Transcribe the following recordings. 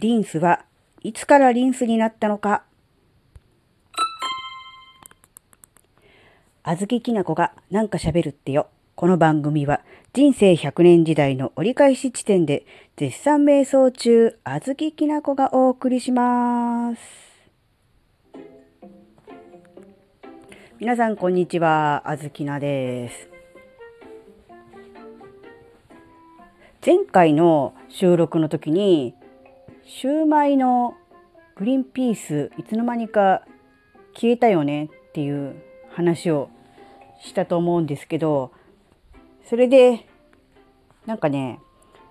リンスはいつからリンスになったのかあずききなこがなんか喋るってよ。この番組は人生100年時代の折り返し地点で絶賛瞑想中、あずききなこがお送りします。皆さんこんにちは、あずきなです。前回の収録の時にシューマイのグリーンピースいつの間にか消えたよねっていう話をしたと思うんですけどそれでなんかね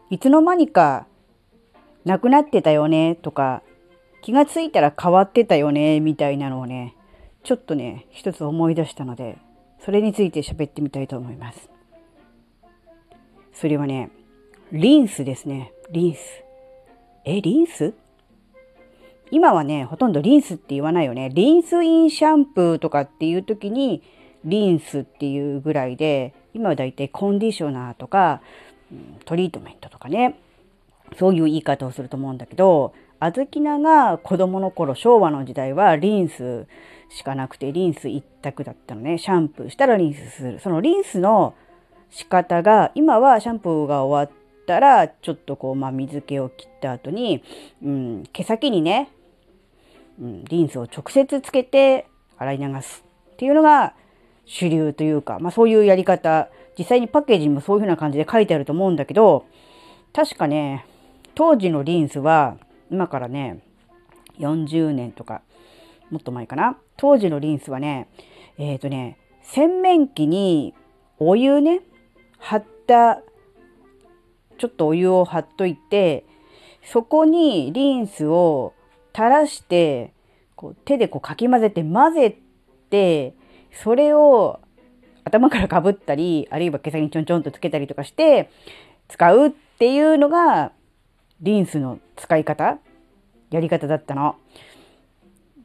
いつの間にかなくなってたよねとか気がついたら変わってたよねみたいなのをねちょっとね一つ思い出したのでそれについて喋ってみたいと思います。それはねリンスですね。リンス。え、リンス？今はね、ほとんどリンスって言わないよね。リンスインシャンプーとかっていう時にリンスっていうぐらいで、今はだいたいコンディショナーとか、トリートメントとかね、そういう言い方をすると思うんだけど、あずきなが子供の頃、昭和の時代はリンスしかなくて、リンス一択だったのね。シャンプーしたらリンスする。そのリンスの仕方が、今はシャンプーが終わっ、たらちょっとこう、まあ、水気を切った後に、うん、毛先にね、うん、リンスを直接つけて洗い流すっていうのが主流というか、まあ、そういうやり方。実際にパッケージにもそういう風な感じで書いてあると思うんだけど確かね当時のリンスは今からね40年とかもっと前かな。当時のリンスはねえっ、ー、とね洗面器にお湯ね張ったちょっとお湯を張っといてそこにリンスを垂らしてこう手でこうかき混ぜて混ぜてそれを頭からかぶったりあるいは毛先にちょんちょんとつけたりとかして使うっていうのがリンスの使い方やり方だったの。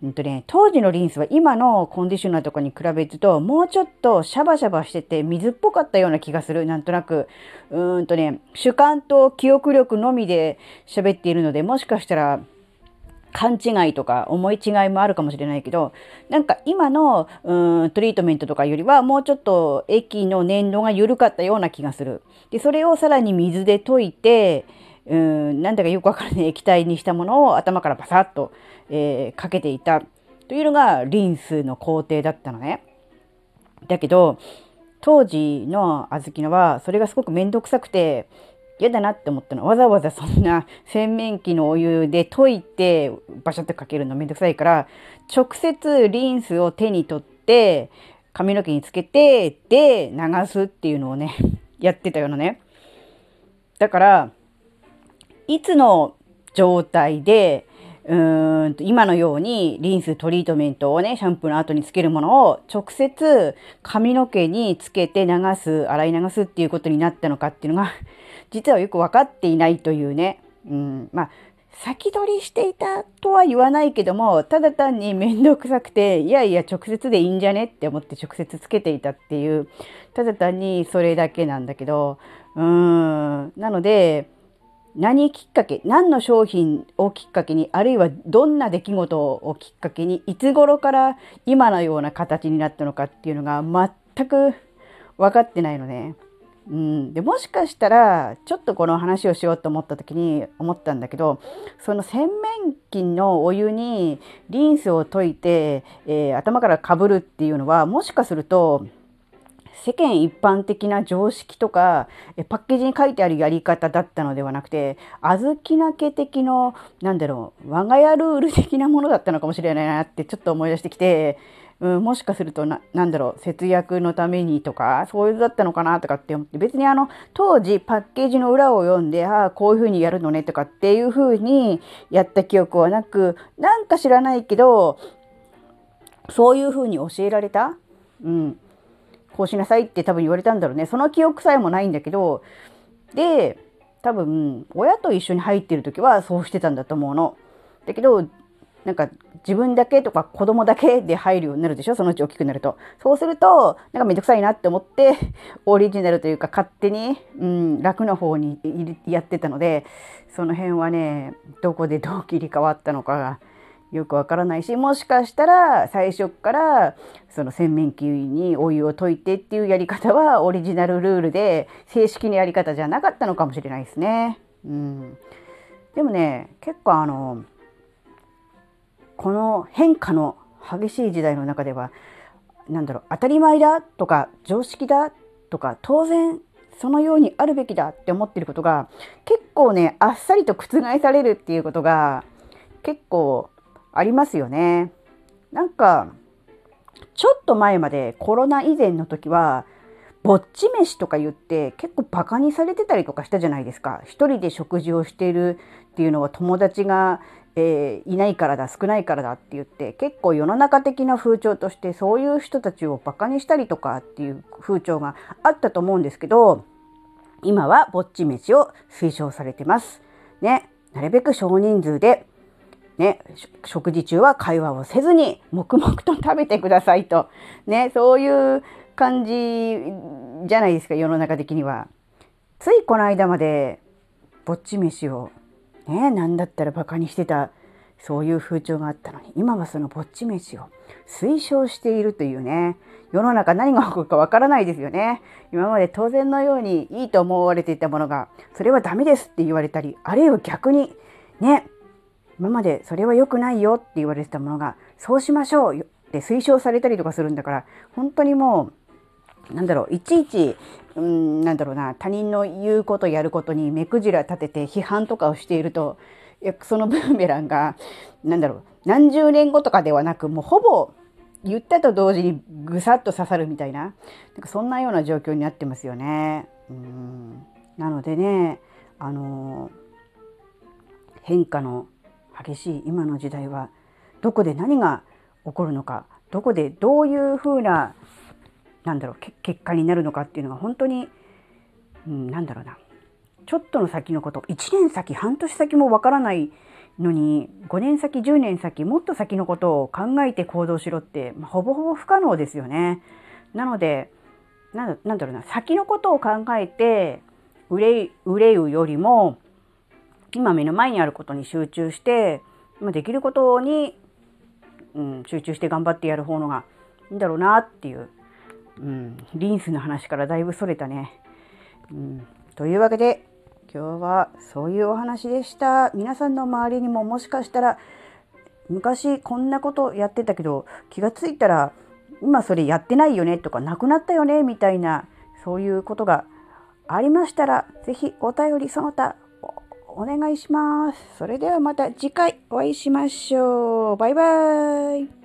うんとね、当時のリンスは今のコンディショナーとかに比べるともうちょっとシャバシャバしてて水っぽかったような気がするなんとなくうんとね主観と記憶力のみで喋っているのでもしかしたら勘違いとか思い違いもあるかもしれないけどなんか今のうんトリートメントとかよりはもうちょっと液の粘度が緩かったような気がする。でそれをさらに水で溶いてうんなんだかよくわからない 液体にしたものを頭からバサッと、えー、かけていたというのがリンスの工程だったのね。だけど当時の小豆菜はそれがすごく面倒くさくて嫌だなって思ったのわざわざそんな 洗面器のお湯で溶いてバシャッとかけるのめんどくさいから直接リンスを手に取って髪の毛につけてで流すっていうのをね やってたようなね。だからいつの状態でうーん今のようにリンストリートメントをねシャンプーの後につけるものを直接髪の毛につけて流す洗い流すっていうことになったのかっていうのが実はよく分かっていないというね、うん、まあ先取りしていたとは言わないけどもただ単に面倒くさくていやいや直接でいいんじゃねって思って直接つけていたっていうただ単にそれだけなんだけどうーんなので何きっかけ何の商品をきっかけにあるいはどんな出来事をきっかけにいつ頃から今のような形になったのかっていうのが全く分かってないのね。うん、でもしかしたらちょっとこの話をしようと思った時に思ったんだけどその洗面器のお湯にリンスを溶いて、えー、頭からかぶるっていうのはもしかすると世間一般的な常識とかパッケージに書いてあるやり方だったのではなくて小豆な家的のなんだろう我が家ルール的なものだったのかもしれないなってちょっと思い出してきて、うん、もしかするとなんだろう節約のためにとかそういうのだったのかなとかって思って別にあの当時パッケージの裏を読んでああこういうふうにやるのねとかっていうふうにやった記憶はなくなんか知らないけどそういうふうに教えられた。うんこうしなさいって多分言われたんだろうね。その記憶さえもないんだけど、で、多分、親と一緒に入ってる時はそうしてたんだと思うの。だけど、なんか自分だけとか子供だけで入るようになるでしょ？そのうち大きくなると。そうすると、なんかめんどくさいなって思って、オリジナルというか勝手に、うん、楽な方にやってたので、その辺はね、どこでどう切り替わったのかがよくわからないし、もしかしたら最初からその洗面器にお湯を溶いてっていうやり方はオリジナルルールで正式なやり方じゃなかったのかもしれないですね。うん。でもね、結構あの、この変化の激しい時代の中では何だろう当たり前だとか常識だとか当然そのようにあるべきだって思ってることが結構ねあっさりと覆されるっていうことが結構ありますよね。なんかちょっと前までコロナ以前の時はぼっち飯とか言って結構バカにされてたりとかしたじゃないですか。一人で食事をしているっていうのは友達がえー、いないからだ少ないからだって言って結構世の中的な風潮としてそういう人たちをバカにしたりとかっていう風潮があったと思うんですけど今はぼっち飯を推奨されてます。ね、なるべく少人数で、ね、食事中は会話をせずに黙々と食べてくださいと、ね、そういう感じじゃないですか世の中的には。ついこの間までぼっち飯をね何だったらバカにしてたそういう風潮があったのに今はそのぼっち飯を推奨しているというね世の中何が起こるかわからないですよね今まで当然のようにいいと思われていたものがそれはダメですって言われたりあるいは逆にね今までそれは良くないよって言われてたものがそうしましょうって推奨されたりとかするんだから本当にもうなんだろういちいちうんなんだろうな他人の言うことやることに目くじら立てて批判とかをしているとそのブーメランが何だろう何十年後とかではなくもうほぼ言ったと同時にぐさっと刺さるみたいななんかそんなような状況になってますよね。うんなのでねあの変化の激しい今の時代はどこで何が起こるのかどこでどういうふうななんだろう結果になるのかっていうのが本当に、うん、なんだろうな。ちょっとの先のこと。1年先半年先もわからないのに5年先10年先もっと先のことを考えて行動しろって、まあ、ほぼほぼ不可能ですよね。なのでなんだろうな。先のことを考えて憂うよりも今目の前にあることに集中してまできることに、うん、集中して頑張ってやる方のがいいんだろうなっていううん、リンスの話からだいぶそれたね。うん、というわけで今日はそういうお話でした。皆さんの周りにももしかしたら昔こんなことやってたけど気がついたら今それやってないよねとかなくなったよねみたいなそういうことがありましたら是非お便りその他お願いします。それではまた次回お会いしましょう。バイバーイ。